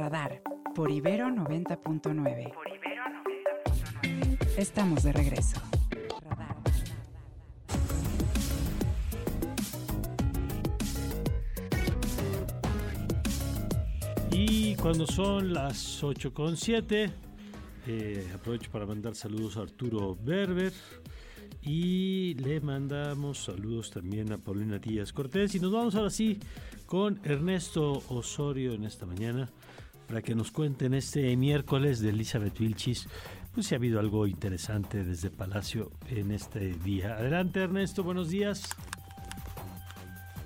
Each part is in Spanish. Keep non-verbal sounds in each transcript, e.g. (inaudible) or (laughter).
Radar por Ibero 90.9. Estamos de regreso. Radar. Y cuando son las 8.7, eh, aprovecho para mandar saludos a Arturo Berber y le mandamos saludos también a Paulina Díaz Cortés. Y nos vamos ahora sí con Ernesto Osorio en esta mañana para que nos cuenten este miércoles de Elizabeth Vilchis, pues si ha habido algo interesante desde Palacio en este día. Adelante Ernesto, buenos días.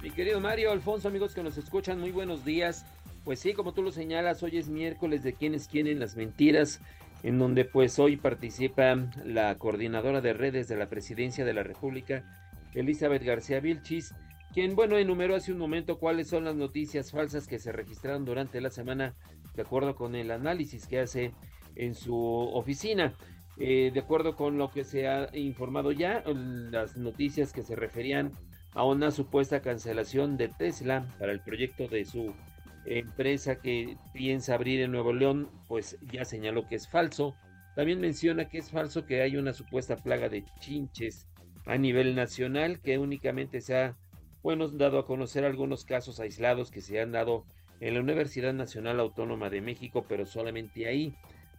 Mi querido Mario, Alfonso, amigos que nos escuchan, muy buenos días. Pues sí, como tú lo señalas, hoy es miércoles de quienes quieren las mentiras, en donde pues hoy participa la coordinadora de redes de la Presidencia de la República, Elizabeth García Vilchis, quien, bueno, enumeró hace un momento cuáles son las noticias falsas que se registraron durante la semana, de acuerdo con el análisis que hace en su oficina. Eh, de acuerdo con lo que se ha informado ya, las noticias que se referían a una supuesta cancelación de Tesla para el proyecto de su empresa que piensa abrir en Nuevo León, pues ya señaló que es falso. También menciona que es falso que hay una supuesta plaga de chinches a nivel nacional, que únicamente se ha, bueno, dado a conocer algunos casos aislados que se han dado en la Universidad Nacional Autónoma de México, pero solamente ahí.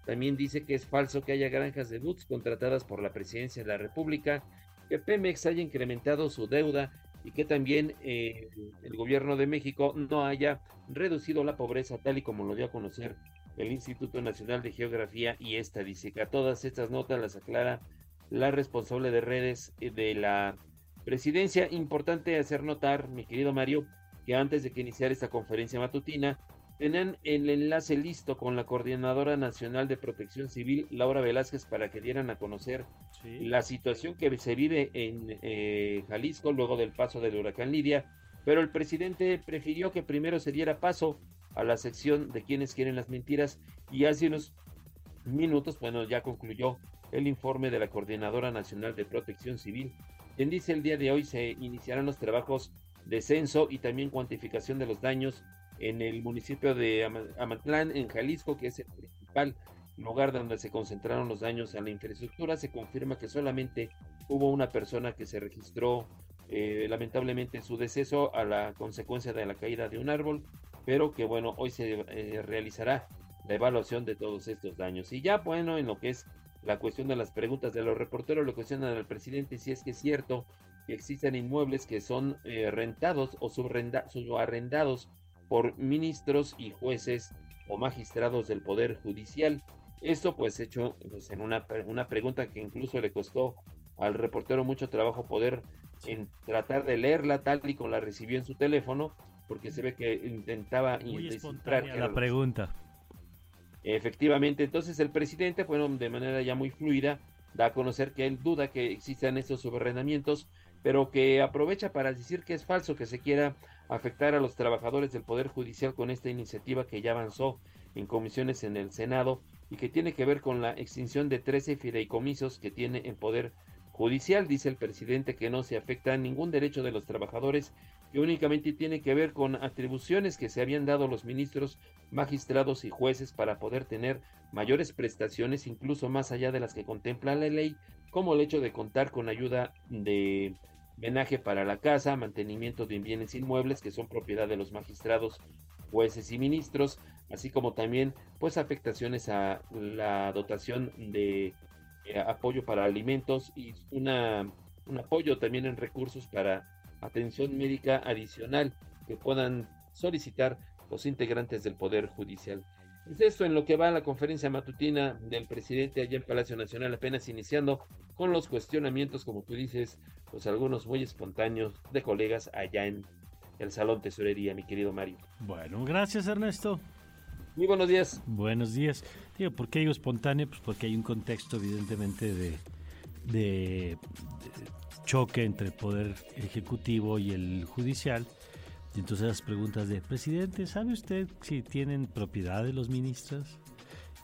También dice que es falso que haya granjas de boots contratadas por la presidencia de la República, que Pemex haya incrementado su deuda y que también eh, el gobierno de México no haya reducido la pobreza tal y como lo dio a conocer el Instituto Nacional de Geografía y Estadística. Todas estas notas las aclara la responsable de redes de la presidencia. Importante hacer notar, mi querido Mario, que antes de que iniciara esta conferencia matutina, tenían el enlace listo con la Coordinadora Nacional de Protección Civil, Laura Velázquez, para que dieran a conocer la situación que se vive en eh, Jalisco luego del paso del huracán Lidia, pero el presidente prefirió que primero se diera paso a la sección de quienes quieren las mentiras y hace unos minutos, bueno, ya concluyó el informe de la Coordinadora Nacional de Protección Civil, quien dice el día de hoy se iniciarán los trabajos de censo y también cuantificación de los daños en el municipio de Amatlán, en Jalisco, que es el principal lugar donde se concentraron los daños a la infraestructura. Se confirma que solamente hubo una persona que se registró eh, lamentablemente su deceso a la consecuencia de la caída de un árbol, pero que bueno, hoy se eh, realizará la evaluación de todos estos daños. Y ya bueno, en lo que es la cuestión de las preguntas de los reporteros, le cuestionan al presidente si es que es cierto que existen inmuebles que son eh, rentados o subarrendados por ministros y jueces o magistrados del Poder Judicial. Esto pues hecho pues, en una, una pregunta que incluso le costó al reportero mucho trabajo poder en tratar de leerla tal y como la recibió en su teléfono, porque se ve que intentaba Muy la pregunta. Efectivamente, entonces el presidente, bueno, de manera ya muy fluida, da a conocer que él duda que existan estos subarrendamientos, pero que aprovecha para decir que es falso que se quiera afectar a los trabajadores del Poder Judicial con esta iniciativa que ya avanzó en comisiones en el Senado y que tiene que ver con la extinción de 13 fideicomisos que tiene el Poder Judicial. Dice el presidente que no se afecta a ningún derecho de los trabajadores, que únicamente tiene que ver con atribuciones que se habían dado los ministros, magistrados y jueces para poder tener mayores prestaciones, incluso más allá de las que contempla la ley, como el hecho de contar con ayuda de Menaje para la casa, mantenimiento de bienes inmuebles que son propiedad de los magistrados, jueces y ministros, así como también pues afectaciones a la dotación de eh, apoyo para alimentos y una, un apoyo también en recursos para atención médica adicional que puedan solicitar los integrantes del Poder Judicial. Es esto en lo que va a la conferencia matutina del presidente allá en Palacio Nacional, apenas iniciando con los cuestionamientos, como tú dices, pues algunos muy espontáneos de colegas allá en el Salón Tesorería, mi querido Mario. Bueno, gracias Ernesto. Muy buenos días. Buenos días. Digo, ¿por qué digo espontáneo? Pues porque hay un contexto evidentemente de, de choque entre el poder ejecutivo y el judicial y entonces las preguntas de, presidente, ¿sabe usted si tienen propiedades los ministros?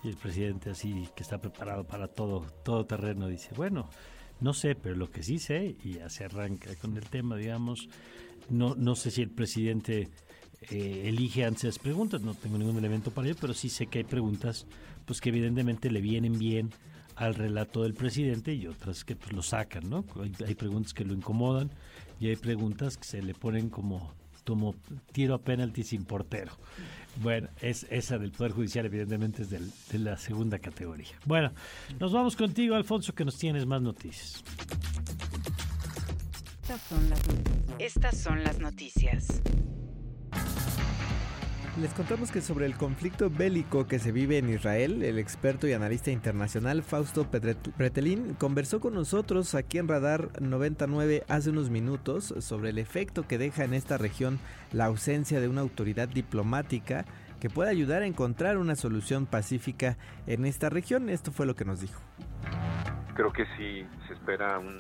Y el presidente así, que está preparado para todo, todo terreno, dice, bueno, no sé, pero lo que sí sé, y ya se arranca con el tema, digamos, no, no sé si el presidente eh, elige antes las preguntas. No tengo ningún elemento para ello, pero sí sé que hay preguntas pues que evidentemente le vienen bien al relato del presidente y otras que pues, lo sacan, ¿no? Hay, preguntas que lo incomodan y hay preguntas que se le ponen como, como tiro a penalti sin portero. Bueno, es esa del Poder Judicial evidentemente es de la segunda categoría. Bueno, nos vamos contigo, Alfonso, que nos tienes más noticias. Estas son las, Estas son las noticias. Les contamos que sobre el conflicto bélico que se vive en Israel, el experto y analista internacional Fausto Pretelín conversó con nosotros aquí en Radar 99 hace unos minutos sobre el efecto que deja en esta región la ausencia de una autoridad diplomática que pueda ayudar a encontrar una solución pacífica en esta región. Esto fue lo que nos dijo. Creo que sí se espera un,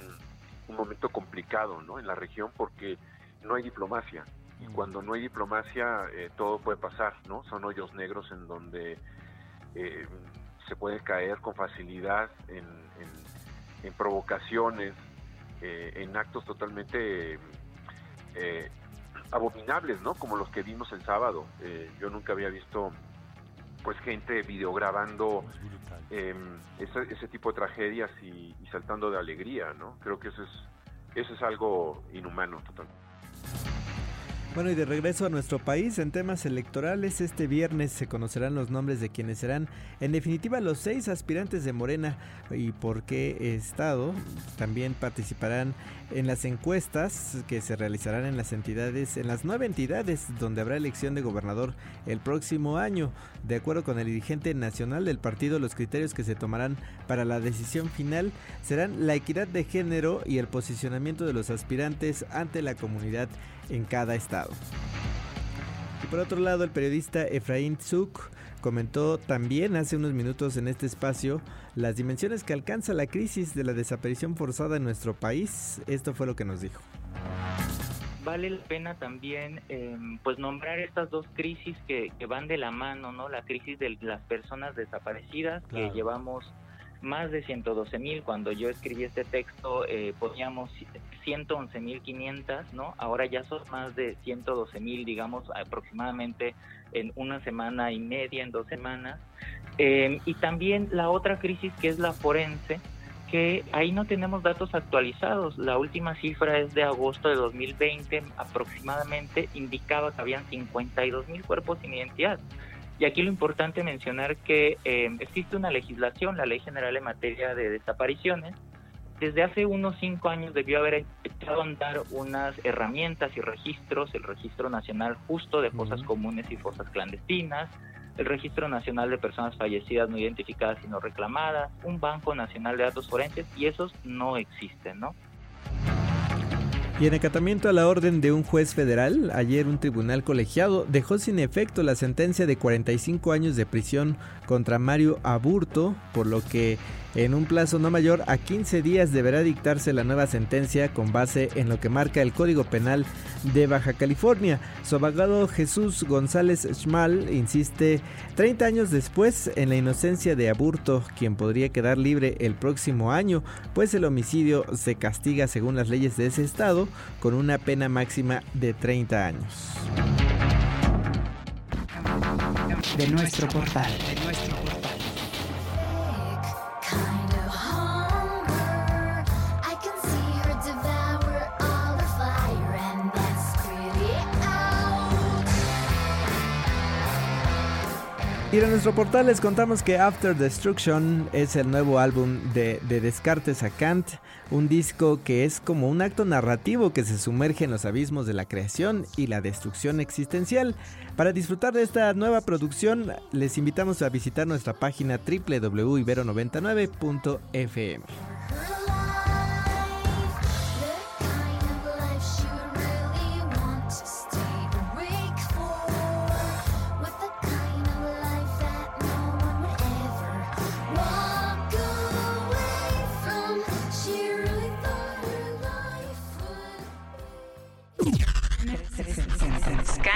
momento complicado ¿no? en la región porque no hay diplomacia y cuando no hay diplomacia eh, todo puede pasar, ¿no? Son hoyos negros en donde eh, se puede caer con facilidad en, provocaciones, eh, en actos totalmente abominables, ¿no? Como los que vimos el sábado. yo nunca había visto pues gente videograbando ese, ese, tipo de tragedias y, y, saltando de alegría, ¿no? Creo que eso es, eso es algo inhumano totalmente. Bueno, y de regreso a nuestro país, en temas electorales, este viernes se conocerán los nombres de quienes serán, en definitiva, los seis aspirantes de Morena y por qué estado. También participarán en las encuestas que se realizarán en las entidades, en las nueve entidades donde habrá elección de gobernador el próximo año. De acuerdo con el dirigente nacional del partido, los criterios que se tomarán para la decisión final serán la equidad de género y el posicionamiento de los aspirantes ante la comunidad en cada estado. Y por otro lado, el periodista Efraín Tzuk comentó también hace unos minutos en este espacio las dimensiones que alcanza la crisis de la desaparición forzada en nuestro país. Esto fue lo que nos dijo. Vale la pena también em, pues nombrar estas dos crisis que, van de la mano, ¿no? La crisis de las personas desaparecidas que llevamos más de 112 mil. Cuando yo escribí este texto eh, poníamos 111 mil 500, ¿no? Ahora ya son más de 112 mil, digamos, aproximadamente en una semana y media, en dos semanas. Eh, y también la otra crisis que es la forense, que ahí no tenemos datos actualizados. La última cifra es de agosto de 2020, aproximadamente indicaba que habían 52 mil cuerpos sin identidad. Y aquí lo importante mencionar que eh, existe una legislación, la Ley General en materia de desapariciones. Desde hace unos cinco años debió haber echado a andar unas herramientas y registros, el Registro Nacional Justo de Fosas Comunes y Fosas Clandestinas, el Registro Nacional de Personas Fallecidas No Identificadas y No Reclamadas, un Banco Nacional de Datos Forenses, y esos no existen, ¿no? Y en acatamiento a la orden de un juez federal, ayer un tribunal colegiado dejó sin efecto la sentencia de 45 años de prisión contra Mario Aburto, por lo que en un plazo no mayor a 15 días deberá dictarse la nueva sentencia con base en lo que marca el Código Penal de Baja California. Su abogado Jesús González Schmal insiste 30 años después en la inocencia de Aburto, quien podría quedar libre el próximo año, pues el homicidio se castiga según las leyes de ese estado con una pena máxima de 30 años. De nuestro portal. Y en nuestro portal les contamos que After Destruction es el nuevo álbum de, de, Descartes a Kant, un disco que es como un acto narrativo que se sumerge en los abismos de la creación y la destrucción existencial. Para disfrutar de esta nueva producción, les invitamos a visitar nuestra página www.ibero99.fm.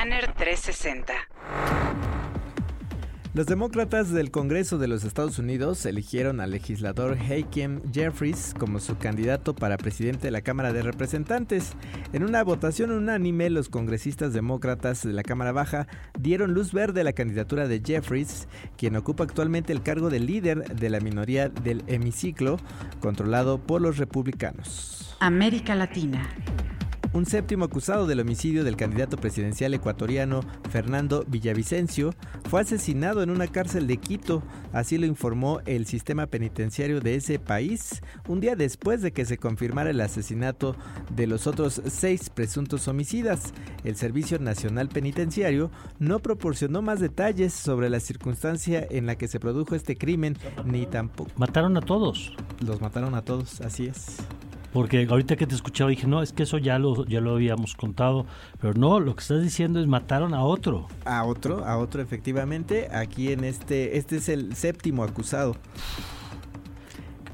Scanner 360. Los demócratas del Congreso de los Estados Unidos eligieron al legislador Hakeem Jeffries como su candidato para presidente de la Cámara de Representantes. En una votación unánime, los congresistas demócratas de la Cámara Baja dieron luz verde a la candidatura de Jeffries, quien ocupa actualmente el cargo de líder de la minoría del hemiciclo, controlado por los republicanos. América Latina un séptimo acusado del homicidio del candidato presidencial ecuatoriano Fernando Villavicencio fue asesinado en una cárcel de Quito, así lo informó el sistema penitenciario de ese país, un día después de que se confirmara el asesinato de los otros seis presuntos homicidas. El Servicio Nacional Penitenciario no proporcionó más detalles sobre la circunstancia en la que se produjo este crimen, ni tampoco... Mataron a todos. Los mataron a todos, así es. Porque ahorita que te escuchaba dije, no, es que eso ya lo, ya lo habíamos contado. Pero no, lo que estás diciendo es mataron a otro. A otro, a otro efectivamente. Aquí en este, este es el séptimo acusado.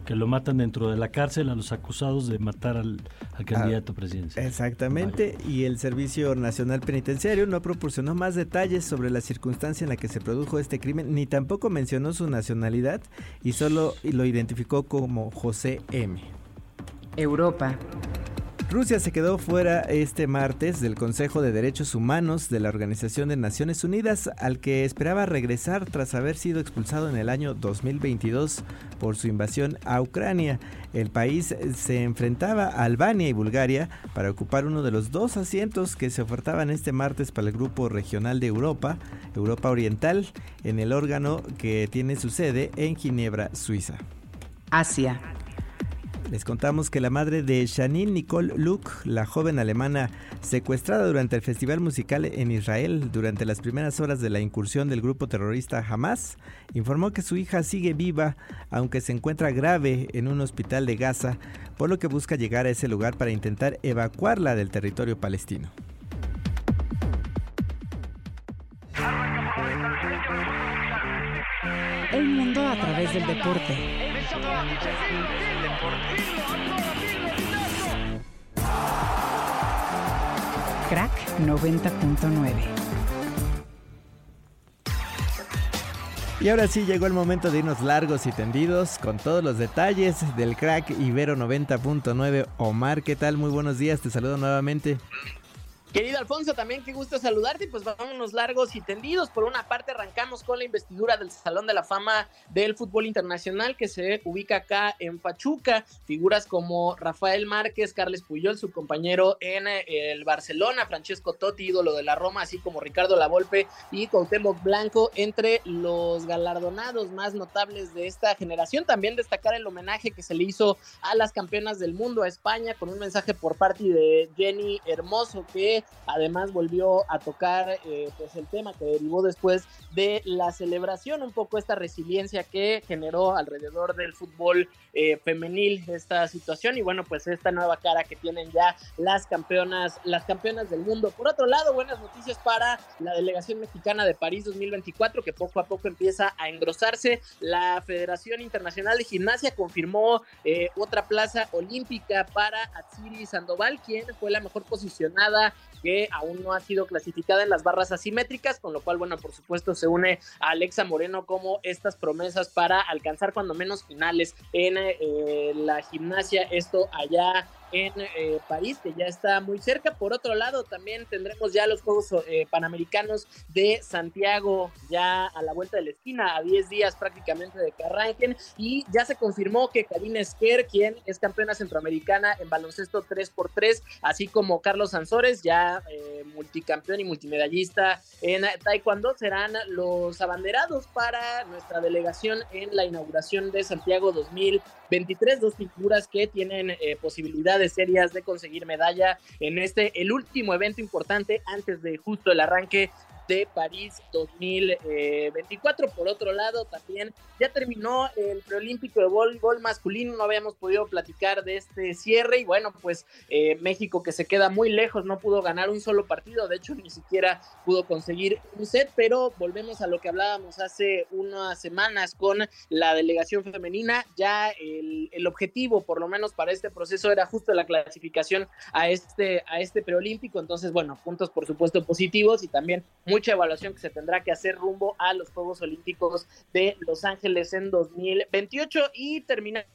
Que lo matan dentro de la cárcel a los acusados de matar al, candidato presidencial. Exactamente. Y el Servicio Nacional Penitenciario no proporcionó más detalles sobre la circunstancia en la que se produjo este crimen, ni tampoco mencionó su nacionalidad y solo lo identificó como José M. Europa. Rusia se quedó fuera este martes del Consejo de Derechos Humanos de la Organización de Naciones Unidas, al que esperaba regresar tras haber sido expulsado en el año 2022 por su invasión a Ucrania. El país se enfrentaba a Albania y Bulgaria para ocupar uno de los dos asientos que se ofertaban este martes para el Grupo Regional de Europa, Europa Oriental, en el órgano que tiene su sede en Ginebra, Suiza. Asia. Les contamos que la madre de Janine Nicole Luke, la joven alemana secuestrada durante el festival musical en Israel durante las primeras horas de la incursión del grupo terrorista Hamas, informó que su hija sigue viva, aunque se encuentra grave en un hospital de Gaza, por lo que busca llegar a ese lugar para intentar evacuarla del territorio palestino. El mundo a través del deporte. Crack 90.9. Y ahora sí llegó el momento de irnos largos y tendidos con todos los detalles del crack Ibero 90.9. Omar, ¿qué tal? Muy buenos días, te saludo nuevamente. Querido Alfonso, también qué gusto saludarte. Pues vámonos largos y tendidos. Por una parte, arrancamos con la investidura del Salón de la Fama del Fútbol Internacional que se ubica acá en Pachuca. Figuras como Rafael Márquez, Carles Puyol, su compañero en eh, el Barcelona, Francesco Totti, ídolo de la Roma, así como Ricardo Lavolpe y Cuauhtémoc Blanco, entre los galardonados más notables de esta generación. También destacar el homenaje que se le hizo a las campeonas del mundo a España con un mensaje por parte de Jenny Hermoso que además volvió a tocar eh, pues el tema que derivó después de la celebración, un poco esta resiliencia que generó alrededor del fútbol eh, femenil esta situación y bueno pues esta nueva cara que tienen ya las campeonas, las campeonas del mundo. Por otro lado, buenas noticias para la delegación mexicana de París 2024 que poco a poco empieza a engrosarse. La Federación Internacional de Gimnasia confirmó eh, otra plaza olímpica para Atsiri Sandoval, quien fue la mejor posicionada que aún no ha sido clasificada en las barras asimétricas, con lo cual, bueno, por supuesto se une a Alexa Moreno como estas promesas para alcanzar cuando menos finales en eh, la gimnasia, esto allá en eh, París, que ya está muy cerca. Por otro lado, también tendremos ya los Juegos eh, Panamericanos de Santiago, ya a la vuelta de la esquina, a 10 días prácticamente de que arranquen. Y ya se confirmó que Karina Esquer, quien es campeona centroamericana en baloncesto 3x3, así como Carlos Sansores, ya eh, multicampeón y multimedallista en Taekwondo, serán los abanderados para nuestra delegación en la inauguración de Santiago 2023. Dos figuras que tienen posibilidades serias de conseguir medalla en este, el último evento importante antes de justo el arranque de París 2024. Por otro lado, también ya terminó el preolímpico de voleibol masculino, no habíamos podido platicar de este cierre y bueno, pues eh, México que se queda muy lejos, no pudo ganar un solo partido, de hecho ni siquiera pudo conseguir un set, pero volvemos a lo que hablábamos hace unas semanas con la delegación femenina, ya el, el objetivo por lo menos para este proceso era justo la clasificación a este, a este preolímpico, entonces bueno, puntos por supuesto positivos y también muy mucha evaluación que se tendrá que hacer rumbo a los Juegos Olímpicos de Los Ángeles en 2028 y terminar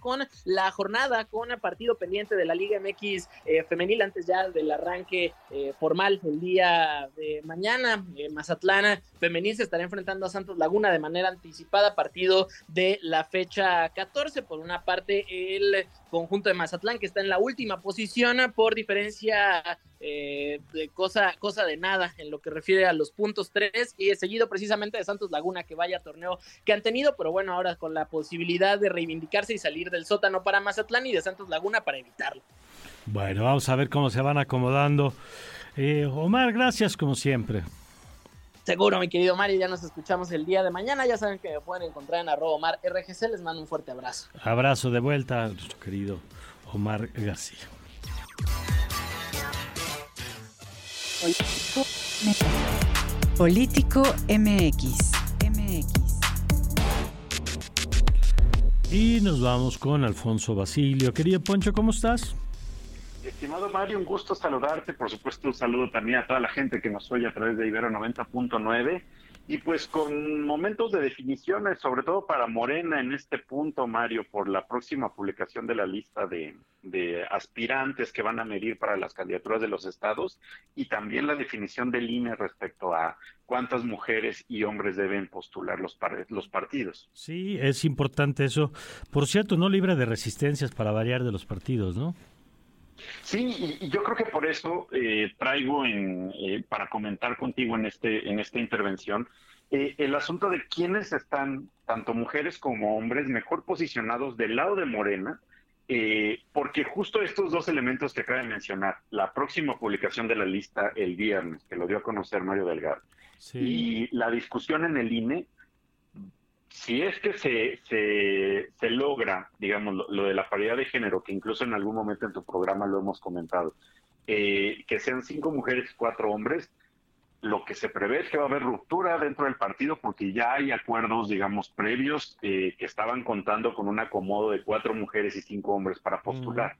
con la jornada, con el partido pendiente de la Liga MX eh, femenil antes ya del arranque eh, formal el día de mañana. Eh, Mazatlán femenil se estará enfrentando a Santos Laguna de manera anticipada, partido de la fecha 14. Por una parte, el conjunto de Mazatlán que está en la última posición por diferencia eh, de cosa, cosa de nada en lo que refiere a los puntos 3 y seguido precisamente de Santos Laguna que vaya torneo que han tenido, pero bueno, ahora con la posibilidad de reivindicarse y salir del sótano para Mazatlán y de Santos Laguna para evitarlo. Bueno, vamos a ver cómo se van acomodando. Eh, Omar, gracias como siempre. Seguro, mi querido Mario, ya nos escuchamos el día de mañana. Ya saben que me pueden encontrar en arroba Omar RGC. Les mando un fuerte abrazo. Abrazo de vuelta a nuestro querido Omar García. Político MX. MX. Y nos vamos con Alfonso Basilio. Querido Poncho, ¿cómo estás? Estimado Mario, un gusto saludarte. Por supuesto, un saludo también a toda la gente que nos oye a través de Ibero 90.9 y pues con momentos de definiciones, sobre todo para Morena en este punto, Mario, por la próxima publicación de la lista de, aspirantes que van a medir para las candidaturas de los estados y también la definición del INE respecto a cuántas mujeres y hombres deben postular los, los partidos. Sí, es importante eso. Por cierto, no libre de resistencias para variar de los partidos, ¿no? Sí, y, yo creo que por eso eh, traigo en, eh, para comentar contigo en, este, en esta intervención eh, el asunto de quiénes están, tanto mujeres como hombres, mejor posicionados del lado de Morena, porque justo estos dos elementos que acaba de mencionar, la próxima publicación de la lista el viernes, que lo dio a conocer Mario Delgado, y la discusión en el INE, si es que se, se, logra, digamos, lo, de la paridad de género, que incluso en algún momento en tu programa lo hemos comentado, eh, que sean cinco mujeres cuatro hombres, lo que se prevé es que va a haber ruptura dentro del partido porque ya hay acuerdos, digamos, previos eh, que estaban contando con un acomodo de cuatro mujeres y cinco hombres para postular.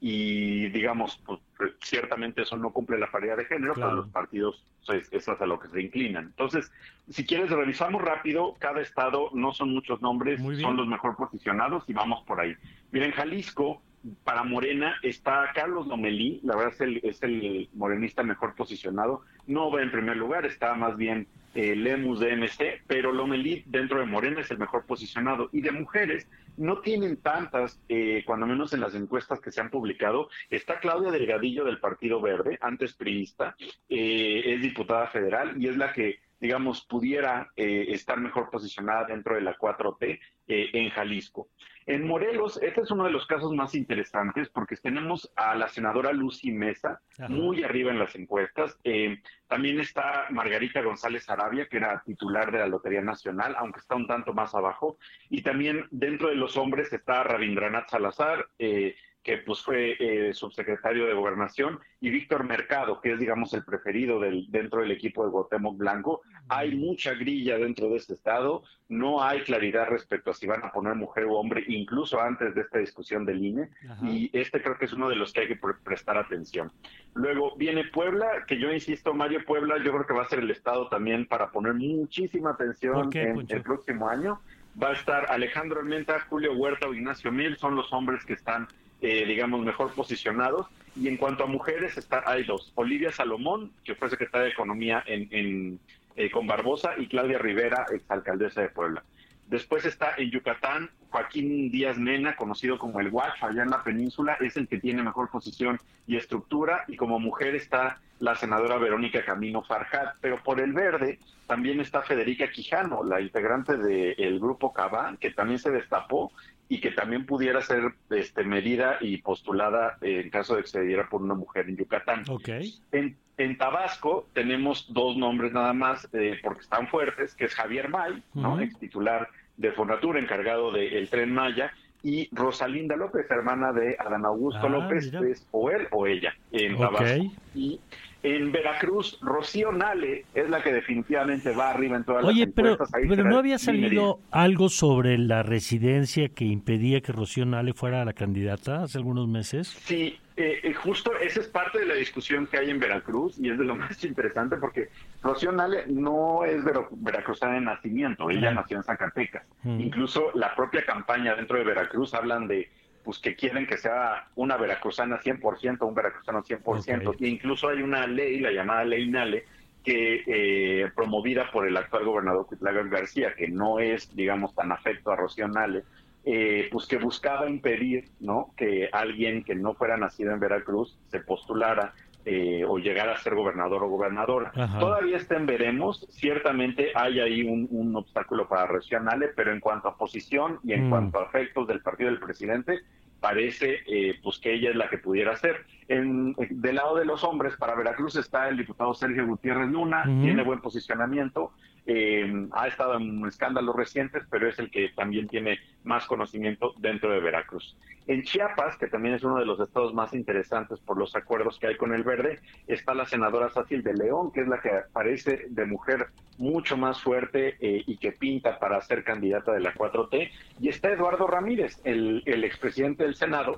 Y, digamos, pues, ciertamente eso no cumple la paridad de género, pero los partidos, pues, es a lo que se inclinan. Entonces, si quieres, revisamos rápido. Cada estado, no son muchos nombres, son los mejor posicionados y vamos por ahí. Miren, Jalisco para Morena está Carlos Lomelí, la verdad es el, es el morenista mejor posicionado, no va en primer lugar, está más bien eh, Lemus de MC, pero Lomelí dentro de Morena es el mejor posicionado. Y de mujeres no tienen tantas, eh, cuando menos en las encuestas que se han publicado. Está Claudia Delgadillo del Partido Verde, antes priista, eh, es diputada federal y es la que digamos, pudiera eh, estar mejor posicionada dentro de la 4T en Jalisco. En Morelos, este es uno de los casos más interesantes porque tenemos a la senadora Lucy Mesa muy arriba en las encuestas. Eh, también está Margarita González Arabia, que era titular de la Lotería Nacional, aunque está un tanto más abajo. Y también dentro de los hombres está Rabindranath Salazar, eh, que pues fue eh, subsecretario de Gobernación, y Víctor Mercado, que es, digamos, el preferido del, dentro del equipo de Guatemoc Blanco. Hay mucha grilla dentro de este estado, no hay claridad respecto a si van a poner mujer o hombre, incluso antes de esta discusión del INE, y este creo que es uno de los que hay que prestar atención. Luego viene Puebla, que yo insisto, Mario Puebla, yo creo que va a ser el estado también para poner muchísima atención en el próximo año. Va a estar Alejandro Armenta, Julio Huerta o Ignacio Mil, son los hombres que están eh, digamos, mejor posicionados. Y en cuanto a mujeres, está, hay dos. Olivia Salomón, que fue secretaria de Economía en, eh, con Barbosa, y Claudia Rivera, exalcaldesa de Puebla. Después está en Yucatán Joaquín Díaz Mena, conocido como el Guacho, allá en la península, es el que tiene mejor posición y estructura, y como mujer está la senadora Verónica Camino Farjat, pero por el verde también está Federica Quijano, la integrante del grupo Cabán, que también se destapó y que también pudiera ser este, medida y postulada en caso de que se diera por una mujer en Yucatán. Okay. En, Tabasco tenemos dos nombres nada más, eh, porque están fuertes, que es Javier May, ¿no? ex titular de Fonatura, encargado del Tren Maya, y Rosalinda López, hermana de Adán Augusto ah, López, es o él o ella en Tabasco. Y en Veracruz, Rocío Nale es la que definitivamente va arriba en todas las encuestas. Oye, pero, ¿no había salido algo sobre la residencia que impedía que Rocío Nale fuera la candidata hace algunos meses? Sí, Eh, eh, justo esa es parte de la discusión que hay en Veracruz y es de lo (laughs) más interesante porque Rocío Nale no es veracruzana de nacimiento, ella nació en Zacatecas. Incluso la propia campaña dentro de Veracruz hablan de pues que quieren que sea una veracruzana 100%, un veracruzano 100%, e incluso hay una ley, la llamada ley Nale, que eh, promovida por el actual gobernador Cuitlaga García, que no es, digamos, tan afecto a Rocío Nale, eh, pues que buscaba impedir ¿no? que alguien que no fuera nacido en Veracruz se postulara eh, o llegara a ser gobernador o gobernadora. Todavía está en veremos, ciertamente hay ahí un, obstáculo para Nale, pero en cuanto a posición y en mm. cuanto a efectos del partido del presidente, parece eh, pues que ella es la que pudiera ser. En, del lado de los hombres, para Veracruz está el diputado Sergio Gutiérrez Luna, tiene buen posicionamiento, eh, ha estado en escándalos recientes, pero es el que también tiene más conocimiento dentro de Veracruz. En Chiapas, que también es uno de los estados más interesantes por los acuerdos que hay con el verde, está la senadora Sácil de León, que es la que parece de mujer mucho más fuerte eh, y que pinta para ser candidata de la 4T. Y está Eduardo Ramírez, el, el expresidente del Senado,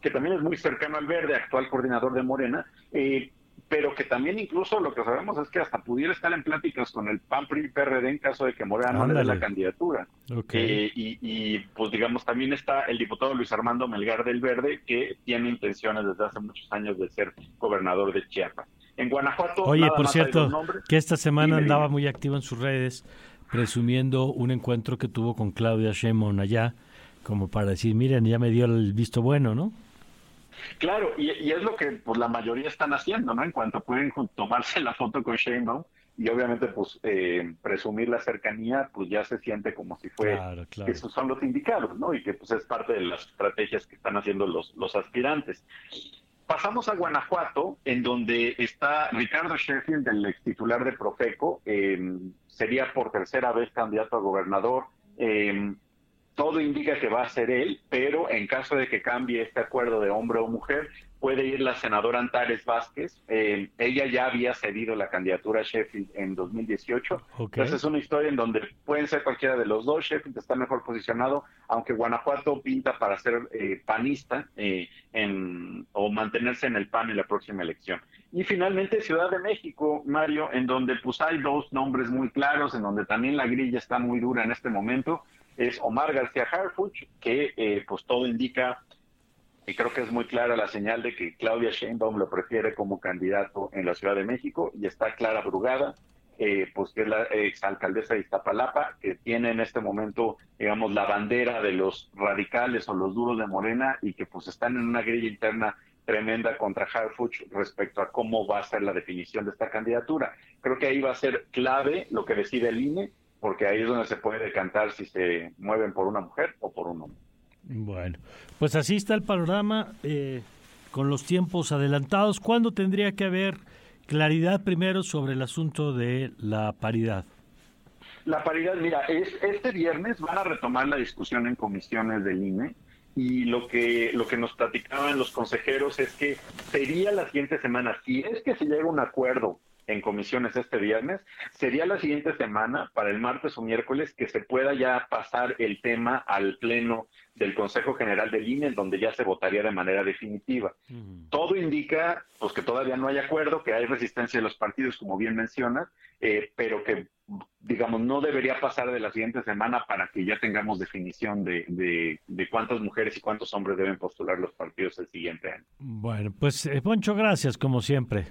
que también es muy cercano al verde, actual coordinador de Morena. Eh, pero que también incluso lo que sabemos es que hasta pudiera estar en pláticas con el PAN PRI PRD en caso de que Morena no le dé la candidatura. Eh, y, pues digamos también está el diputado Luis Armando Melgar del Verde que tiene intenciones desde hace muchos años de ser gobernador de Chiapas. En Guanajuato. Oye, por cierto, que esta semana andaba muy activo en sus redes presumiendo un encuentro que tuvo con Claudia Sheinbaum allá, como para decir, miren, ya me dio el visto bueno, ¿no? Claro, y, es lo que pues la mayoría están haciendo, ¿no? En cuanto pueden tomarse la foto con Sheinbaum y obviamente pues eh, presumir la cercanía, pues ya se siente como si fue que esos son los indicados, ¿no? Y que pues es parte de las estrategias que están haciendo los, los aspirantes. Pasamos a Guanajuato, en donde está Ricardo Sheffield, el ex titular de Profeco, eh, sería por tercera vez candidato a gobernador. Eh, todo indica que va a ser él, pero en caso de que cambie este acuerdo de hombre o mujer, puede ir la senadora Antares Vázquez. Eh, ella ya había cedido la candidatura a Sheffield en 2018. Entonces es una historia en donde pueden ser cualquiera de los dos. Sheffield está mejor posicionado, aunque Guanajuato pinta para ser eh, panista eh, en, o mantenerse en el PAN en la próxima elección. Y finalmente Ciudad de México, Mario, en donde pues hay dos nombres muy claros, en donde también la grilla está muy dura en este momento es Omar García Harfuch, que eh, pues todo indica, y creo que es muy clara la señal de que Claudia Sheinbaum lo prefiere como candidato en la Ciudad de México, y está Clara Brugada, eh, pues que es la exalcaldesa de Iztapalapa, que tiene en este momento, digamos, la bandera de los radicales o los duros de Morena y que pues están en una grilla interna tremenda contra Harfuch respecto a cómo va a ser la definición de esta candidatura. Creo que ahí va a ser clave lo que decide el INE porque ahí es donde se puede decantar si se mueven por una mujer o por un hombre. Bueno, pues así está el panorama eh, con los tiempos adelantados. ¿Cuándo tendría que haber claridad primero sobre el asunto de la paridad? La paridad, mira, es, este viernes van a retomar la discusión en comisiones del INE y lo que lo que nos platicaban los consejeros es que sería la siguiente semana, si es que se llega a un acuerdo en comisiones este viernes, sería la siguiente semana, para el martes o miércoles, que se pueda ya pasar el tema al pleno del Consejo General del INE, donde ya se votaría de manera definitiva. Todo indica pues que todavía no hay acuerdo, que hay resistencia de los partidos, como bien mencionas, eh, pero que digamos, no debería pasar de la siguiente semana para que ya tengamos definición de, de, de, cuántas mujeres y cuántos hombres deben postular los partidos el siguiente año. Bueno, pues eh, Poncho, gracias como siempre.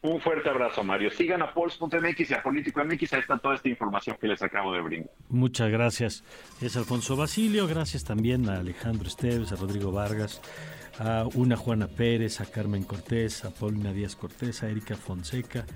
Un fuerte abrazo, Mario. Sigan a Pols.mx y a Político.mx. Ahí está toda esta información que les acabo de brindar. Muchas gracias. Es Alfonso Basilio. Gracias también a Alejandro Esteves, a Rodrigo Vargas, a una Juana Pérez, a Carmen Cortés, a Paulina Díaz Cortés, a Erika Fonseca,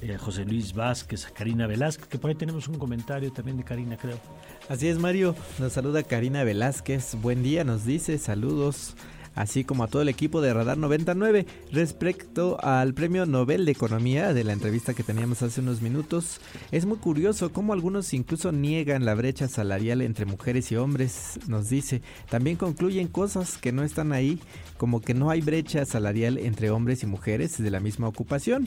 eh, a José Luis Vázquez, a Karina Velázquez, que por ahí tenemos un comentario también de Karina, creo. Así es, Mario. Nos saluda Karina Velázquez. Buen día, nos dice. Saludos así como a todo el equipo de Radar 99. Respecto al Premio Nobel de Economía de la entrevista que teníamos hace unos minutos, es muy curioso cómo algunos incluso niegan la brecha salarial entre mujeres y hombres, nos dice. También concluyen cosas que no están ahí, como que no hay brecha salarial entre hombres y mujeres de la misma ocupación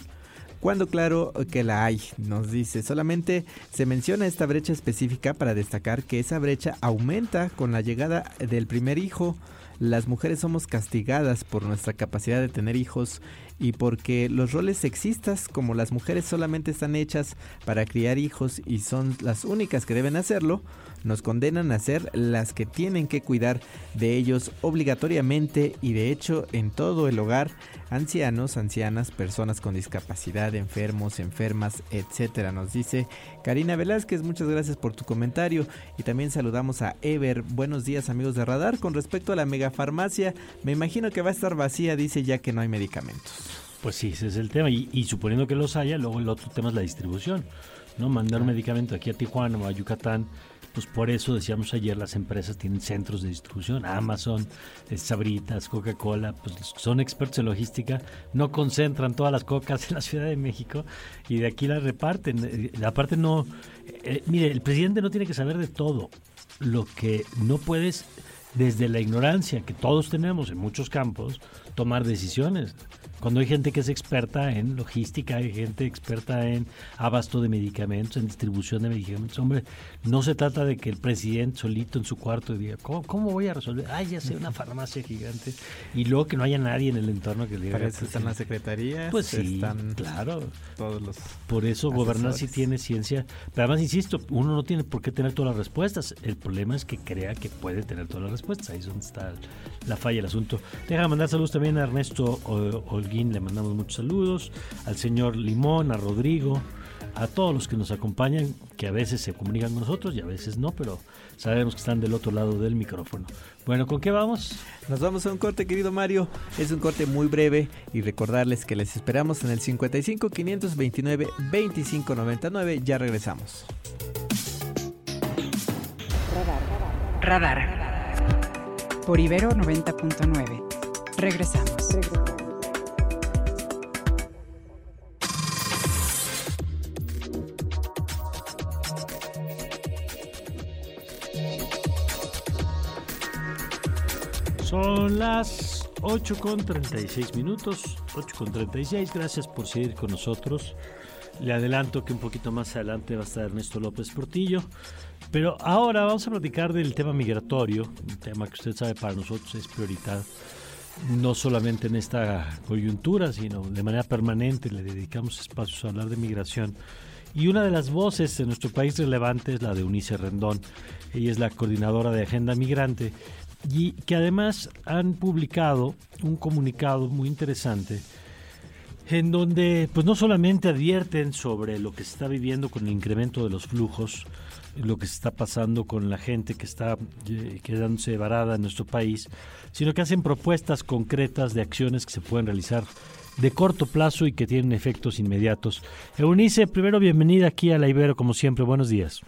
cuando claro que la hay, nos dice. Solamente se menciona esta brecha específica para destacar que esa brecha aumenta con la llegada del primer hijo las mujeres somos castigadas por nuestra capacidad de tener hijos y porque los roles sexistas como las mujeres solamente están hechas para criar hijos y son las únicas que deben hacerlo, nos condenan a ser las que tienen que cuidar de ellos obligatoriamente y de hecho en todo el hogar, ancianos, ancianas, personas con discapacidad, enfermos, enfermas, etcétera. Nos dice Karina Velázquez, muchas gracias por tu comentario y también saludamos a Ever. Buenos días amigos de Radar. Con respecto a la megafarmacia, me imagino que va a estar vacía, dice ya que no hay medicamentos. Pues sí, ese es el tema y, y suponiendo que los haya, luego el otro tema es la distribución. ¿no? Mandar medicamento aquí a Tijuana o a Yucatán pues por eso decíamos ayer, las empresas tienen centros de distribución, Amazon, eh, Sabritas, Coca-Cola, pues son expertos en logística, no concentran todas las cocas en la Ciudad de México y de aquí las reparten. Eh, aparte no, eh, mire, el presidente no tiene que saber de todo. Lo que no puedes, desde la ignorancia que todos tenemos en muchos campos, tomar decisiones. Cuando hay gente que es experta en logística, hay gente experta en abasto de medicamentos, en distribución de medicamentos, hombre, no se trata de que el presidente solito en su cuarto diga, ¿cómo, voy a resolver? Ay, ya sé, una farmacia gigante. Y luego que no haya nadie en el entorno que le diga. Para eso están las secretarías. Pues sí, están claro. Todos los. Por eso gobernar sí tiene ciencia. Pero además, insisto, uno no tiene por qué tener todas las respuestas. El problema es que crea que puede tener todas las respuestas. Ahí es donde está la falla, el asunto. Deja mandar saludos también a Ernesto Holguín, le mandamos muchos saludos. Al señor Limón, a Rodrigo a todos los que nos acompañan, que a veces se comunican con nosotros y a veces no, pero sabemos que están del otro lado del micrófono. Bueno, ¿con qué vamos? Nos vamos a un corte, querido Mario. Es un corte muy breve y recordarles que les esperamos en el 55 529 2599. Ya regresamos. Radar. Radar. Por Ibero 90.9. Regresamos. Son las 8 con 36 minutos, 8 con 36. Gracias por seguir con nosotros. Le adelanto que un poquito más adelante va a estar Ernesto López Portillo. Pero ahora vamos a platicar del tema migratorio, un tema que usted sabe para nosotros es prioridad. No solamente en esta coyuntura, sino de manera permanente le dedicamos espacios a hablar de migración. Y una de las voces en nuestro país relevante es la de Unice Rendón. Ella es la coordinadora de Agenda Migrante y que además han publicado un comunicado muy interesante en donde pues no solamente advierten sobre lo que se está viviendo con el incremento de los flujos, lo que se está pasando con la gente que está eh, quedándose varada en nuestro país, sino que hacen propuestas concretas de acciones que se pueden realizar de corto plazo y que tienen efectos inmediatos. Eunice, primero bienvenida aquí a la Ibero, como siempre, buenos días.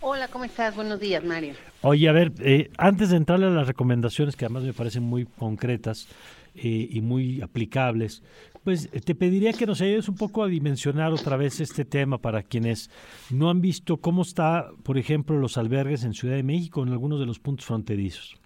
Hola, ¿cómo estás? Buenos días, Mario. Oye, a ver, eh, antes de entrarle a las recomendaciones, que además me parecen muy concretas eh, y muy aplicables, pues eh, te pediría que nos ayudes un poco a dimensionar otra vez este tema para quienes no han visto cómo está, por ejemplo, los albergues en Ciudad de México en algunos de los puntos fronterizos.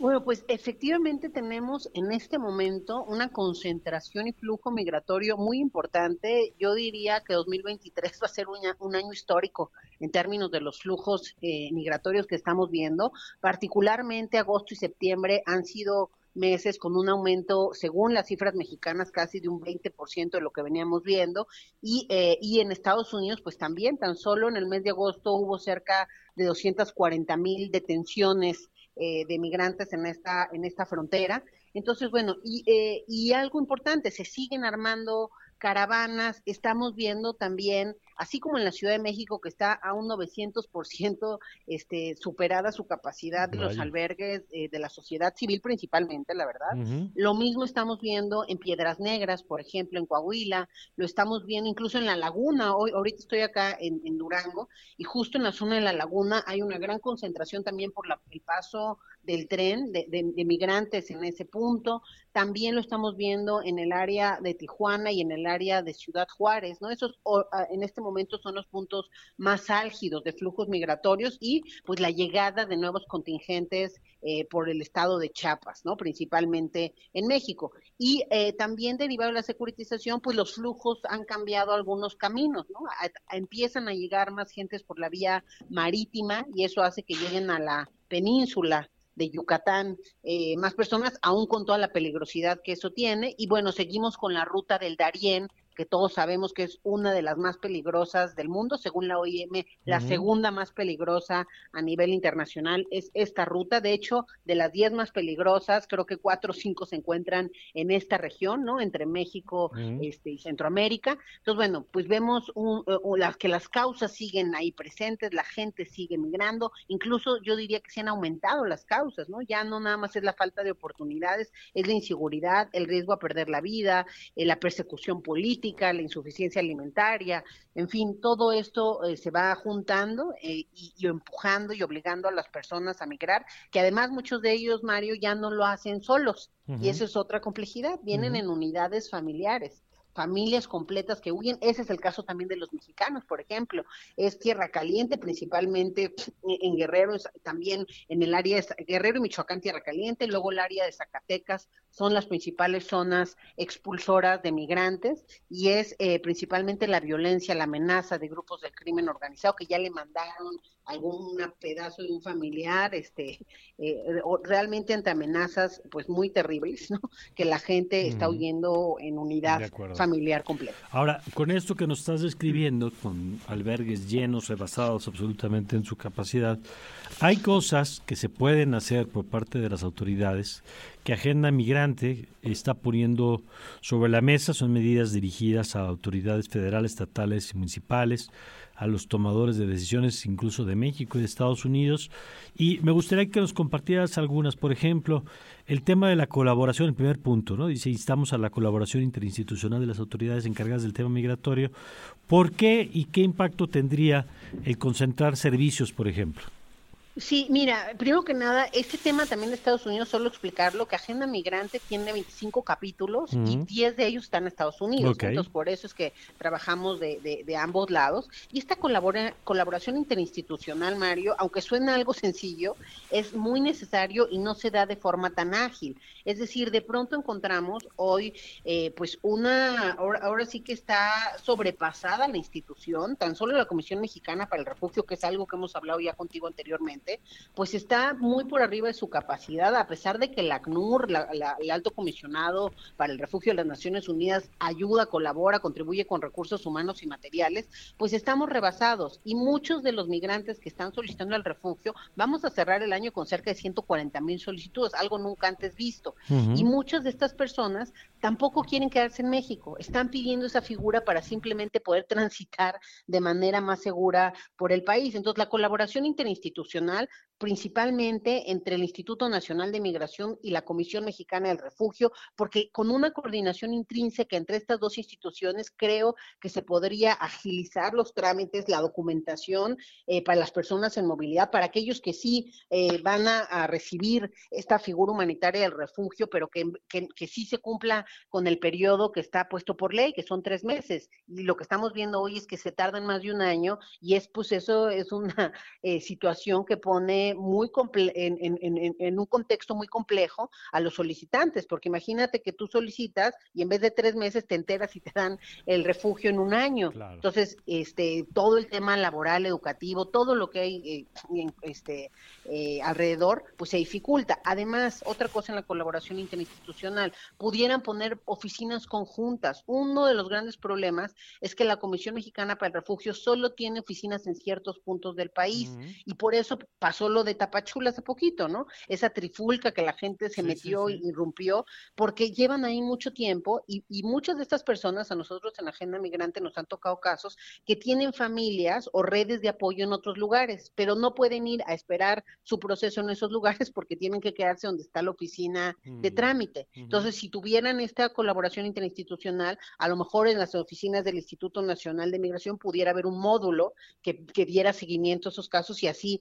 Bueno, pues efectivamente tenemos en este momento una concentración y flujo migratorio muy importante. Yo diría que 2023 va a ser un, año histórico en términos de los flujos eh, migratorios que estamos viendo. Particularmente agosto y septiembre han sido meses con un aumento, según las cifras mexicanas, casi de un 20% de lo que veníamos viendo. Y, eh, y en Estados Unidos, pues también, tan solo en el mes de agosto hubo cerca de 240 mil detenciones eh, de migrantes en esta, en esta frontera. Entonces, bueno, y, eh, y algo importante, se siguen armando caravanas, estamos viendo también, así como en la Ciudad de México, que está a un 900% este, superada su capacidad de los albergues eh, de la sociedad civil principalmente, la verdad. Lo mismo estamos viendo en Piedras Negras, por ejemplo, en Coahuila, lo estamos viendo incluso en la laguna, hoy ahorita estoy acá en, Durango, y justo en la zona de la laguna hay una gran concentración también por la, el paso del tren de, de, migrantes en ese punto. También lo estamos viendo en el área de Tijuana y en el área de Ciudad Juárez, ¿no? Esos en este momento son los puntos más álgidos de flujos migratorios y pues la llegada de nuevos contingentes eh, por el estado de Chiapas, ¿no? Principalmente en México. Y eh, también derivado de la securitización, pues los flujos han cambiado algunos caminos, ¿no? empiezan a llegar más gentes por la vía marítima y eso hace que lleguen a la península de Yucatán, eh, más personas, aún con toda la peligrosidad que eso tiene. Y bueno, seguimos con la ruta del Darién, que todos sabemos que es una de las más peligrosas del mundo, según la OIM, la segunda más peligrosa a nivel internacional es esta ruta. De hecho, de las diez más peligrosas, creo que cuatro o cinco se encuentran en esta región, ¿no? Entre México este, y Centroamérica. Entonces, bueno, pues vemos un, eh, las que las causas siguen ahí presentes, la gente sigue migrando, incluso yo diría que se han aumentado las causas, ¿no? Ya no nada más es la falta de oportunidades, es la inseguridad, el riesgo a perder la vida, eh, la persecución política la insuficiencia alimentaria, en fin, todo esto eh, se va juntando eh, y, empujando y obligando a las personas a migrar, que además muchos de ellos, Mario, ya no lo hacen solos. Y eso es otra complejidad, vienen en unidades familiares familias completas que huyen. Ese es el caso también de los mexicanos, por ejemplo. Es tierra caliente, principalmente en Guerrero, también en el área de Guerrero y Michoacán, tierra caliente, luego el área de Zacatecas son las principales zonas expulsoras de migrantes y es eh, principalmente la violencia, la amenaza de grupos del crimen organizado que ya le mandaron algún pedazo de un familiar, este, eh, realmente ante amenazas pues muy terribles, ¿no? Que la gente está huyendo en unidad familiar completa. Ahora, con esto que nos estás describiendo, con albergues llenos, rebasados absolutamente en su capacidad, hay cosas que se pueden hacer por parte de las autoridades que Agenda Migrante está poniendo sobre la mesa, son medidas dirigidas a autoridades federales, estatales y municipales, a los tomadores de decisiones incluso de México y de Estados Unidos. Y me gustaría que nos compartieras algunas, por ejemplo, el tema de la colaboración, el primer punto, ¿no? Dice, instamos a la colaboración interinstitucional de las autoridades encargadas del tema migratorio. ¿Por qué y qué impacto tendría el concentrar servicios, por ejemplo? Sí, mira, primero que nada, este tema también de Estados Unidos, solo explicarlo, que Agenda Migrante tiene 25 capítulos y 10 de ellos están en Estados Unidos. Entonces, por eso es que trabajamos de, de, ambos lados. Y esta colabora, colaboración interinstitucional, Mario, aunque suena algo sencillo, es muy necesario y no se da de forma tan ágil. Es decir, de pronto encontramos hoy, eh, pues, una, ahora, ahora sí que está sobrepasada la institución, tan solo la Comisión Mexicana para el Refugio, que es algo que hemos hablado ya contigo anteriormente pues está muy por arriba de su capacidad, a pesar de que la ACNUR, el alto comisionado para el refugio de las Naciones Unidas, ayuda, colabora, contribuye con recursos humanos y materiales, pues estamos rebasados y muchos de los migrantes que están solicitando el refugio, vamos a cerrar el año con cerca de 140 mil solicitudes, algo nunca antes visto. Y muchas de estas personas tampoco quieren quedarse en México, están pidiendo esa figura para simplemente poder (laughs) transitar de manera más segura por el país. Entonces, la colaboración interinstitucional principalmente entre el Instituto Nacional de Migración y la Comisión Mexicana del Refugio, porque con una coordinación intrínseca entre estas dos instituciones creo que se podría agilizar los trámites, la documentación eh, para las personas en movilidad, para aquellos que sí eh, van a, recibir esta figura humanitaria del refugio, pero que, que, sí se cumpla con el periodo que está puesto por ley, que son tres meses. Y lo que estamos viendo hoy es que se tardan más de un año y es pues eso es una eh, situación que pone muy en, en, en, un contexto muy complejo a los solicitantes, porque imagínate que tú solicitas y en vez de tres meses te enteras y te dan el refugio en un año. Entonces, este, todo el tema laboral, educativo, todo lo que hay eh, este, eh, alrededor, pues se dificulta. Además, otra cosa en la colaboración interinstitucional, pudieran poner oficinas conjuntas. Uno de los grandes problemas es que la Comisión Mexicana para el Refugio solo tiene oficinas en ciertos puntos del país y por eso pasó lo de Tapachula hace poquito, ¿no? Esa trifulca que la gente se metió y irrumpió, porque llevan ahí mucho tiempo y, muchas de estas personas, a nosotros en la Agenda Migrante nos han tocado casos que tienen familias o redes de apoyo en otros lugares, pero no pueden ir a esperar su proceso en esos lugares (laughs) porque tienen que quedarse donde está la oficina de mm, trámite. Entonces, si tuvieran esta colaboración interinstitucional, a lo mejor en las oficinas del Instituto Nacional de Migración pudiera haber un módulo que, que diera seguimiento a esos casos y así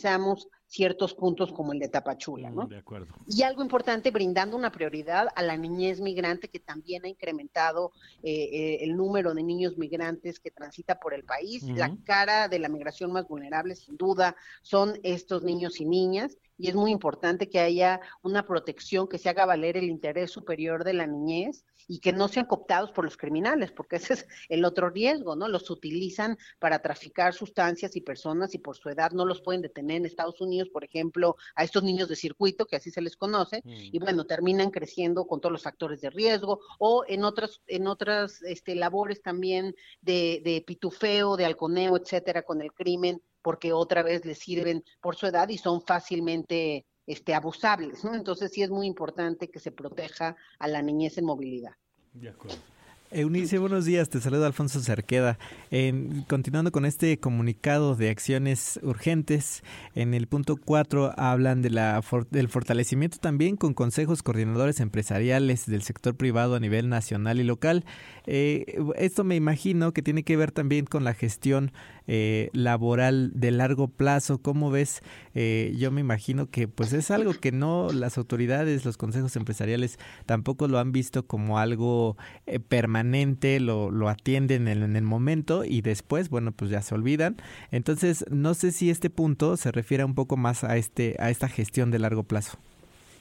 despresurizamos ciertos puntos como el de Tapachula, ¿no? De acuerdo. Y algo importante, brindando una prioridad a la niñez migrante, que también ha incrementado eh, eh, el número de niños migrantes que transita por el país. La cara de la migración más vulnerable, sin duda, son estos niños y niñas y es muy importante que haya una protección que se haga valer el interés superior de la niñez y que no sean cooptados por los criminales, porque ese es el otro riesgo, ¿no? Los utilizan para traficar sustancias y personas y por su edad no los pueden detener en Estados Unidos por ejemplo, a estos niños de circuito, que así se les conoce, y mm. bueno, terminan creciendo con todos los factores de riesgo, o en otras, en otras este, labores también de, de pitufeo, de halconeo, etcétera, con el crimen, porque otra vez les sirven por su edad y son fácilmente este, abusables, ¿no? Entonces sí es muy importante que se proteja a la niñez en movilidad. De acuerdo. Eunice, buenos días. Te saluda Alfonso Cerqueda. continuando con este comunicado de acciones urgentes, en el punto 4 hablan de la, del fortalecimiento también con consejos coordinadores empresariales del sector privado a nivel nacional y local. Eh, esto me imagino que tiene que ver también con la gestión eh, laboral de largo plazo. ¿Cómo ves? Eh, yo me imagino que pues es algo que no las autoridades, los consejos empresariales tampoco lo han visto como algo permanente lo, lo atienden en, en, el momento y después, bueno, pues ya se olvidan. Entonces, no sé si este punto se refiere un poco más a, este, a esta gestión de largo plazo.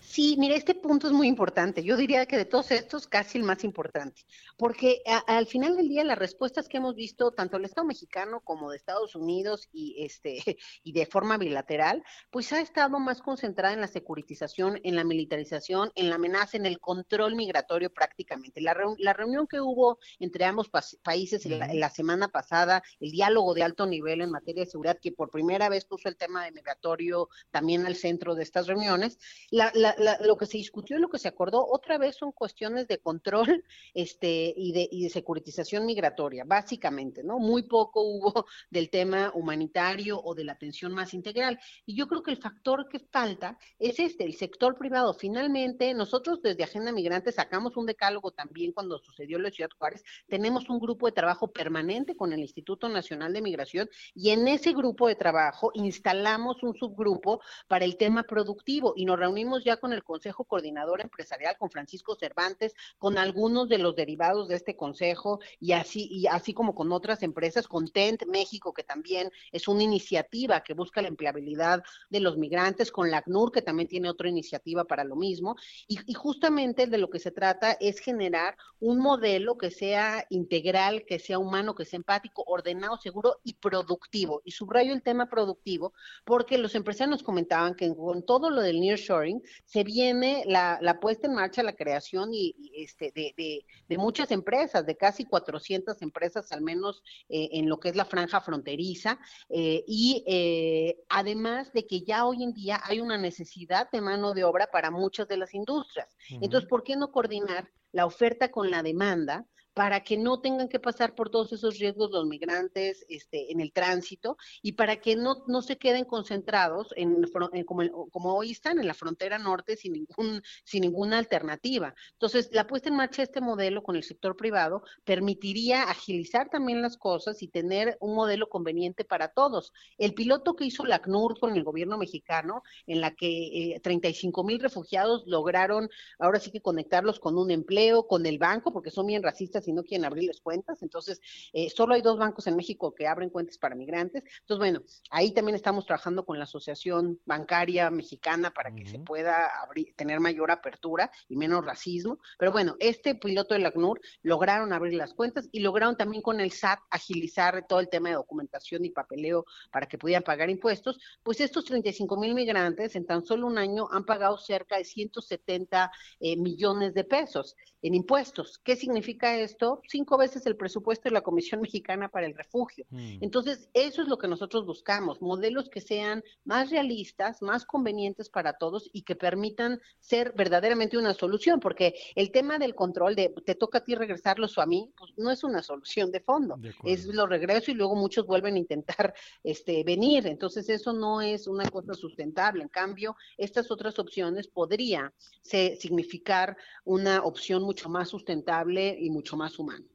Sí, mira, este punto es muy importante. Yo diría que de todos estos, casi el más importante, porque al final del día las respuestas que hemos visto, tanto del Estado mexicano como de Estados Unidos y este (laughs) y de forma bilateral, pues ha estado más concentrada en la securitización, en la militarización, en la amenaza, en el control migratorio prácticamente. La, la reunión que hubo entre ambos países la, la, semana pasada, el diálogo de alto nivel en materia de seguridad, que por primera vez puso el tema de migratorio también al centro de estas reuniones, la, la lo que se discutió y lo que se acordó otra vez son cuestiones de control (laughs) este, y, de, y de securitización migratoria, básicamente, ¿no? Muy poco hubo (laughs) del tema humanitario o de la atención más integral. Y yo creo que el factor que falta es este, el sector privado. Finalmente, nosotros desde Agenda Migrante sacamos un decálogo también cuando sucedió la Ciudad Juárez. Tenemos un grupo de trabajo permanente con el Instituto Nacional de Migración y en ese grupo de trabajo instalamos un subgrupo para el tema productivo y nos reunimos ya con el Consejo Coordinador Empresarial, con Francisco Cervantes, con algunos de los derivados de este consejo y así, y así como con otras empresas, con TENT México, que también es una iniciativa que busca la empleabilidad de los migrantes, con la ACNUR, que también tiene otra iniciativa para lo mismo. Y, y justamente de lo que se trata es generar un modelo que sea integral, que sea humano, que sea empático, ordenado, seguro y productivo. Y subrayo el tema productivo porque los empresarios nos comentaban que con todo lo del nearshoring se viene la, puesta en marcha, la creación y, este, de, de, muchas empresas, de casi 400 empresas al menos eh, en lo que es la franja fronteriza, eh, y eh, además de que ya hoy en día hay una necesidad de mano de obra para muchas de las industrias. Entonces, ¿por qué no coordinar la oferta con la demanda? Para que no tengan que pasar por todos esos riesgos los migrantes este, en el tránsito y para que no, no se queden concentrados en, como, como, hoy están en la frontera norte sin, ningún, sin ninguna alternativa. Entonces, la puesta en marcha de este modelo con el sector privado permitiría agilizar también las cosas y tener un modelo conveniente para todos. El piloto que hizo la CNUR con el gobierno mexicano, en la que eh, 35 mil refugiados lograron ahora sí que conectarlos con un empleo, con el banco, porque son bien racistas y no quieren abrirles cuentas. Entonces, eh, solo hay dos bancos en México que abren cuentas para migrantes. Entonces, bueno, ahí también estamos trabajando con la Asociación Bancaria Mexicana para que se pueda abrir, tener mayor apertura y menos racismo. Pero bueno, este piloto de la ACNUR lograron abrir las cuentas y lograron también con el SAT agilizar todo el tema de documentación y papeleo para que pudieran pagar impuestos. Pues estos 35 mil migrantes en tan solo un año han pagado cerca de 170 eh, millones de pesos en impuestos. ¿Qué significa esto? Cinco veces el presupuesto de la Comisión Mexicana para el Refugio. Mm. Entonces, eso es lo que nosotros buscamos, modelos que sean más realistas, más convenientes para todos y que permitan ser verdaderamente una solución, porque el tema del control de te toca a ti regresarlos o a mí, pues no es una solución de fondo, es lo regreso y luego muchos vuelven a intentar este, venir, entonces eso no es una cosa sustentable. En cambio, estas otras opciones podría significar una opción mucho más sustentable y mucho más humano.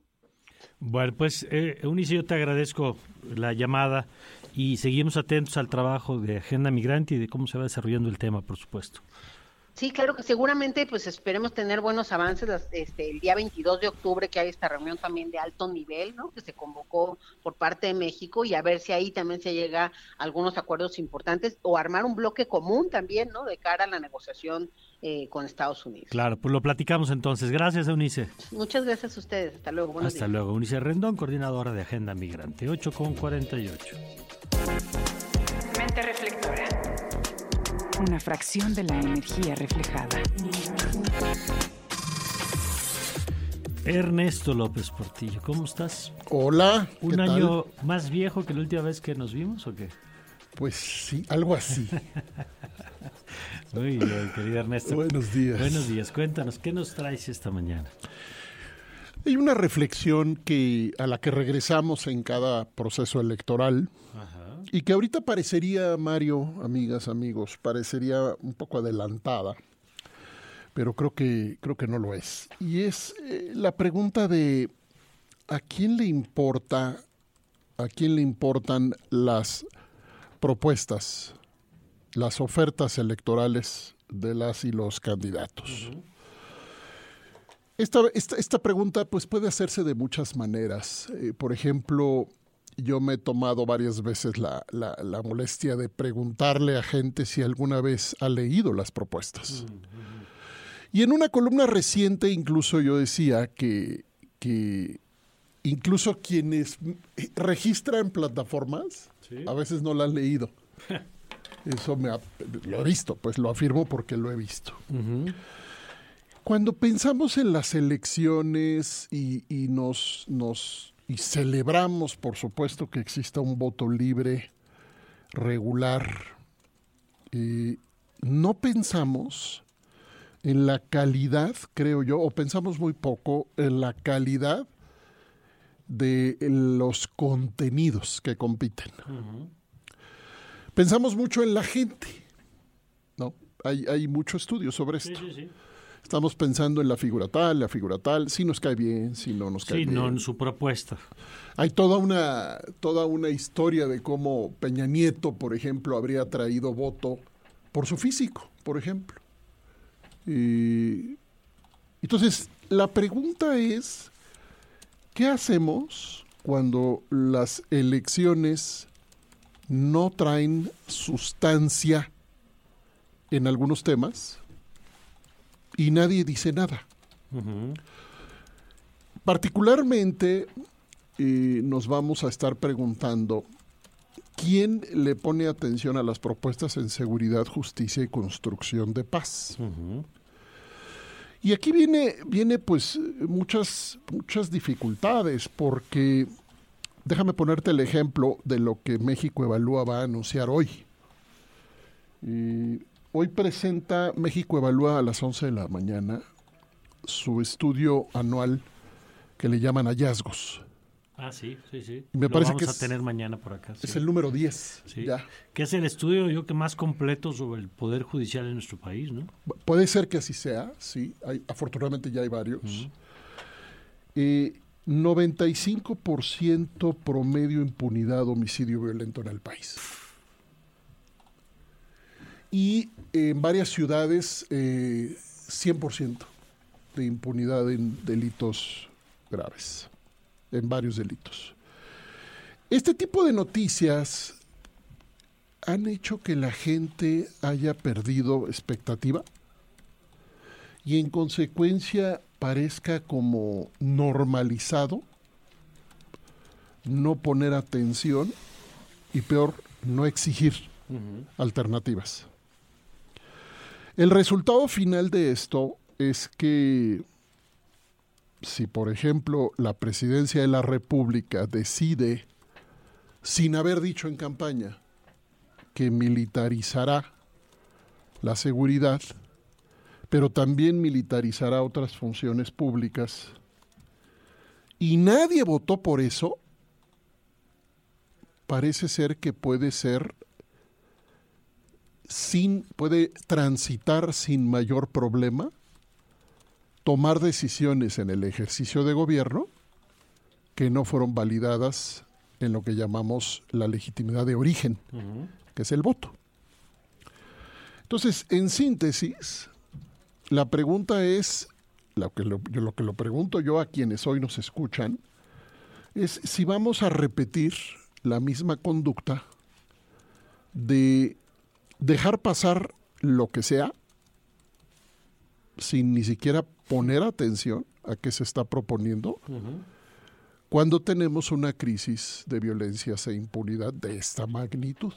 Bueno, pues eh, Eunice, yo te agradezco la llamada y seguimos atentos al trabajo de Agenda Migrante y de cómo se va desarrollando el tema, por supuesto. Sí, claro que seguramente pues esperemos tener buenos avances este, el día 22 de octubre que hay esta reunión también de alto nivel, ¿no? Que se convocó por parte de México y a ver si ahí también se llega a algunos acuerdos importantes o armar un bloque común también, ¿no? De cara a la negociación eh, con Estados Unidos. Claro, pues lo platicamos entonces. Gracias, Eunice. Muchas gracias a ustedes. Hasta luego. Hasta luego. Eunice Rendón, coordinadora de Agenda Migrante, 8 con 48. Mente reflectora. una fracción de la energía reflejada. Ernesto López Portillo, ¿cómo estás? Hola. ¿qué ¿Un tal? año más viejo que la última vez que nos vimos o qué? Pues sí, algo así. (laughs) Bien, querido Ernesto. (laughs) Buenos días. Buenos días. Cuéntanos, ¿qué nos traes esta mañana? Hay una reflexión que a la que regresamos en cada proceso electoral y que ahorita parecería, Mario, amigas, amigos, parecería un poco adelantada, pero creo que creo que no lo es. Y es eh, la pregunta de ¿a quién le importa a quién le importan las propuestas, las ofertas electorales de las y los candidatos? Esta, esta, esta pregunta pues puede hacerse de muchas maneras. Eh, por ejemplo, yo me he tomado varias veces la, la, la, molestia de preguntarle a gente si alguna vez ha leído las propuestas. Y en una columna reciente incluso yo decía que, que incluso quienes registran plataformas Sí. a veces no la han leído. (laughs) Eso me ha- lo he visto, pues lo afirmo porque lo he visto. Cuando pensamos en las elecciones y, y nos, nos y celebramos, por supuesto, que exista un voto libre, regular, eh, no pensamos en la calidad, creo yo, o pensamos muy poco en la calidad de los contenidos que compiten. Pensamos mucho en la gente, ¿no? Hay, hay mucho estudio sobre esto. Sí, sí, sí. Estamos pensando en la figura tal, la figura tal, si nos cae bien, si no nos cae Sí, bien. no en su propuesta. Hay toda una, toda una historia de cómo Peña Nieto, por ejemplo, habría traído voto por su físico, por ejemplo. Y, entonces, la pregunta es, ¿qué hacemos cuando las elecciones no traen sustancia en algunos temas y nadie dice nada? Particularmente eh, nos vamos a estar preguntando quién le pone atención a las propuestas en seguridad, justicia y construcción de paz. Y aquí viene, viene pues muchas, muchas dificultades, porque déjame ponerte el ejemplo de lo que México Evalúa va a anunciar hoy. Y hoy presenta México Evalúa a las 11 de la mañana su estudio anual que le llaman hallazgos. Ah, sí, sí, sí. Me Lo parece vamos que a es- tener mañana por acá. Es sí. el número 10. Sí. Ya. Que es el estudio, yo que más completo sobre el poder judicial en nuestro país, ¿no? Puede ser que así sea, sí. Hay, afortunadamente ya hay varios. Eh, 95% promedio impunidad, homicidio violento en el país. Y en varias ciudades, eh, 100% de impunidad en delitos graves, en varios delitos. Este tipo de noticias han hecho que la gente haya perdido expectativa y en consecuencia parezca como normalizado no poner atención y peor, no exigir alternativas. El resultado final de esto es que si, por ejemplo, la presidencia de la República decide, sin haber dicho en campaña, que militarizará la seguridad, pero también militarizará otras funciones públicas, y nadie votó por eso, parece ser que puede ser sin, puede transitar sin mayor problema, tomar decisiones en el ejercicio de gobierno que no fueron validadas en lo que llamamos la legitimidad de origen, que es el voto. Entonces, en síntesis, la pregunta es, lo que lo, yo- lo que lo pregunto yo a quienes hoy nos escuchan, es si vamos a repetir la misma conducta de dejar pasar lo que sea sin ni siquiera poner atención a qué se está proponiendo cuando tenemos una crisis de violencias e impunidad de esta magnitud.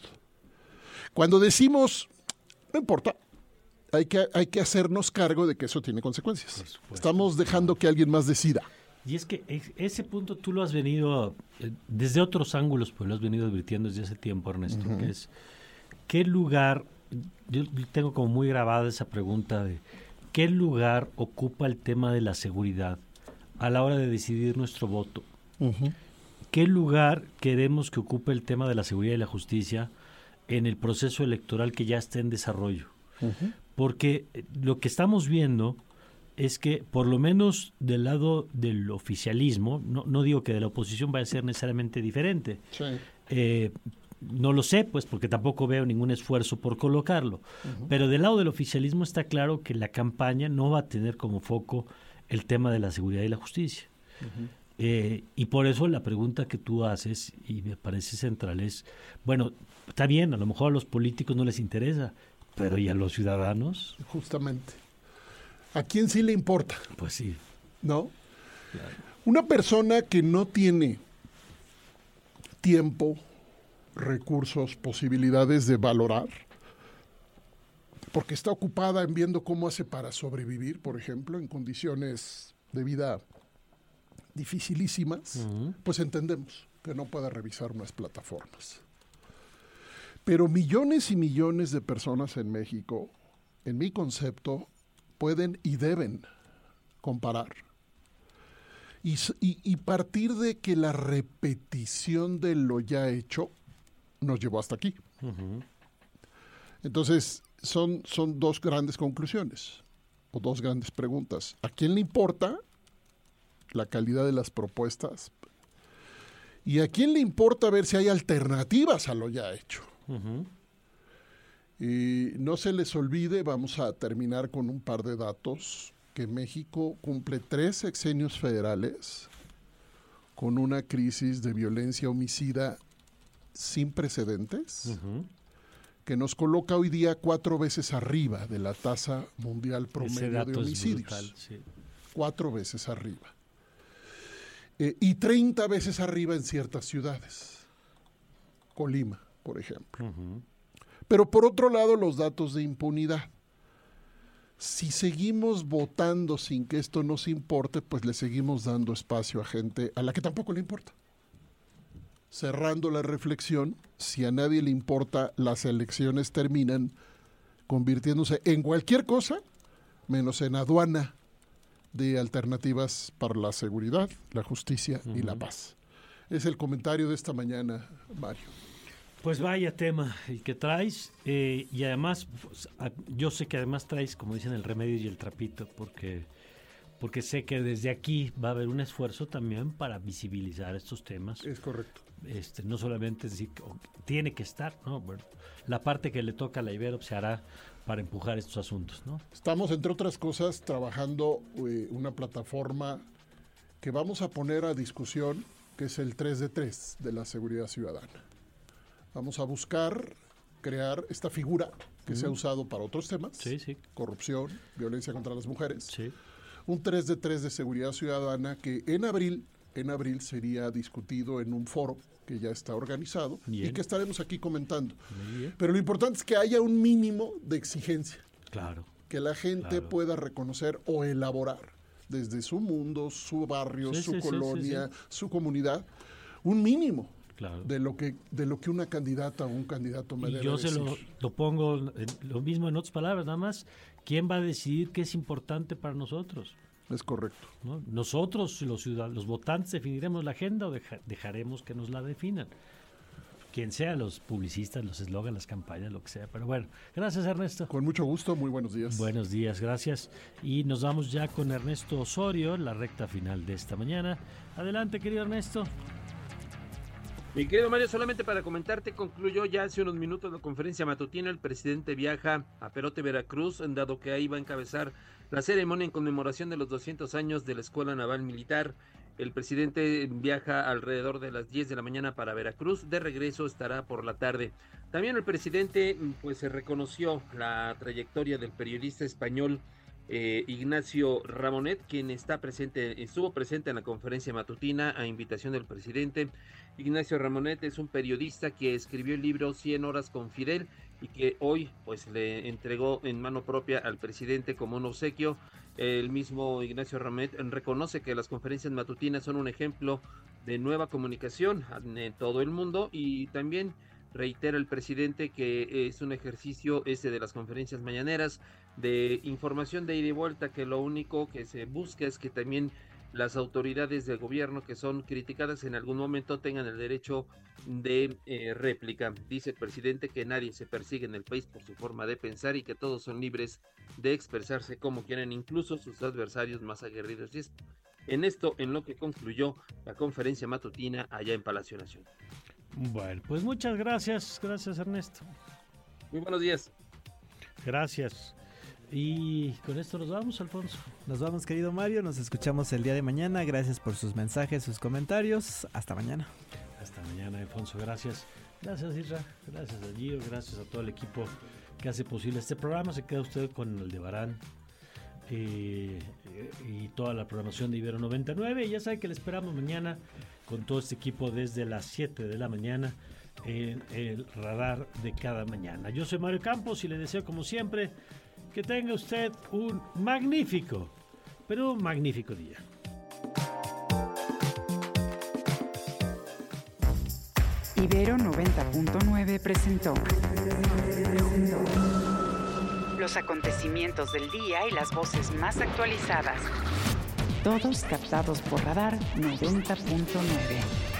Cuando decimos No importa. Hay que, hay que hacernos cargo de que eso tiene consecuencias. Estamos dejando que alguien más decida. Y es que ese punto tú lo has venido, eh, desde otros ángulos, pues lo has venido advirtiendo desde hace tiempo, Ernesto, que es, ¿qué lugar, yo tengo como muy grabada esa pregunta de, ¿qué lugar ocupa el tema de la seguridad a la hora de decidir nuestro voto? ¿Qué lugar queremos que ocupe el tema de la seguridad y la justicia en el proceso electoral que ya está en desarrollo? Porque eh, lo que estamos viendo es que por lo menos del lado del oficialismo, no, no digo que de la oposición vaya a ser necesariamente diferente, eh, no lo sé, pues porque tampoco veo ningún esfuerzo por colocarlo, pero del lado del oficialismo está claro que la campaña no va a tener como foco el tema de la seguridad y la justicia. Eh, y por eso la pregunta que tú haces, y me parece central, es, bueno, está bien, a lo mejor a los políticos no les interesa, pero ¿y a los ciudadanos? Justamente. ¿A quién sí le importa? Pues sí. ¿No? Una persona que no tiene tiempo, recursos, posibilidades de valorar, porque está ocupada en viendo cómo hace para sobrevivir, por ejemplo, en condiciones de vida dificilísimas, pues entendemos que no pueda revisar unas plataformas. Pero millones y millones de personas en México, en mi concepto, pueden y deben comparar. Y, partir de que la repetición de lo ya hecho nos llevó hasta aquí. Entonces, son, son dos grandes conclusiones o dos grandes preguntas. ¿A quién le importa la calidad de las propuestas? ¿Y a quién le importa ver si hay alternativas a lo ya hecho? Y no se les olvide, vamos a terminar con un par de datos, que México cumple tres sexenios federales con una crisis de violencia homicida sin precedentes, que nos coloca hoy día cuatro veces arriba de la tasa mundial promedio de homicidios. Cuatro veces arriba. Eh, y 30 veces arriba en ciertas ciudades. Colima, por ejemplo. Pero por otro lado, los datos de impunidad. Si seguimos votando sin que esto nos importe, pues le seguimos dando espacio a gente a la que tampoco le importa. Cerrando la reflexión, si a nadie le importa, las elecciones terminan convirtiéndose en cualquier cosa, menos en aduana de alternativas para la seguridad, la justicia y la paz. Es el comentario de esta mañana, Mario. Pues vaya tema el que traes eh, y además pues, yo sé que además traes como dicen el remedio y el trapito porque porque sé que desde aquí va a haber un esfuerzo también para visibilizar estos temas. Es correcto. Este, no solamente decir que tiene que estar, ¿no? Bueno, la parte que le toca a la Ibero se hará para empujar estos asuntos, ¿no? Estamos, entre otras cosas, trabajando eh, una plataforma que vamos a poner a discusión, que es el 3 de 3 de la seguridad ciudadana. Vamos a buscar crear esta figura que se ha usado para otros temas. Corrupción, violencia contra las mujeres. Un 3 de 3 de seguridad ciudadana que en abril, en abril sería discutido en un foro que ya está organizado y que estaremos aquí comentando. Pero lo importante es que haya un mínimo de exigencia. Claro. Que la gente pueda reconocer o elaborar desde su mundo, su barrio, su colonia, su comunidad, un mínimo de lo que de lo que una candidata o un candidato me y yo se lo, pongo lo mismo en otras palabras nada más quién va a decidir qué es importante para nosotros es correcto. Nosotros los ciudadanos los votantes definiremos la agenda o dejaremos que nos la definan. Quien sea los publicistas los eslogans las campañas lo que sea. Pero bueno gracias Ernesto. Con mucho gusto muy buenos días. Buenos días gracias. Y nos vamos ya con Ernesto Osorio la recta final de esta mañana. Adelante querido Ernesto mi querido Mario, solamente para comentarte, concluyó ya hace unos minutos la conferencia matutina. El presidente viaja a Perote, Veracruz, dado que ahí va a encabezar la ceremonia en conmemoración de los 200 años de la Escuela Naval Militar. El presidente viaja alrededor de las 10 de la mañana para Veracruz. De regreso estará por la tarde. También el presidente pues se reconoció la trayectoria del periodista español eh, Ignacio Ramonet, quien está presente, estuvo presente en la conferencia matutina a invitación del presidente. Ignacio Ramonet es un periodista que escribió el libro 100 horas con Fidel y que hoy pues le entregó en mano propia al presidente como un obsequio. El mismo Ignacio Ramonet reconoce que las conferencias matutinas son un ejemplo de nueva comunicación en todo el mundo y también reitera el presidente que es un ejercicio ese de las conferencias mañaneras de información de ida y vuelta, que lo único que se busca es que también las autoridades del gobierno que son criticadas en algún momento tengan el derecho de eh, réplica. Dice el presidente que nadie se persigue en el país por su forma de pensar y que todos son libres de expresarse como quieren, incluso sus adversarios más aguerridos. Y es en esto en lo que concluyó la conferencia matutina allá en Palacio Nacional. Bueno, pues muchas gracias, gracias Ernesto. Muy buenos días. Gracias. Y con esto nos vamos, Alfonso. Nos vamos, querido Mario. Nos escuchamos el día de mañana. Gracias por sus mensajes, sus comentarios. Hasta mañana. Hasta mañana, Alfonso. Gracias. Gracias, Isra. Gracias a Gio. Gracias a todo el equipo que hace posible este programa. Se queda usted con el de Barán eh, y toda la programación de Ibero 99. Y ya sabe que le esperamos mañana con todo este equipo desde las 7 de la mañana en el radar de cada mañana. Yo soy Mario Campos y le deseo como siempre que tenga usted un magnífico, pero un magnífico día. Ibero 90.9 presentó los acontecimientos del día y las voces más actualizadas. Todos captados por Radar 90.9.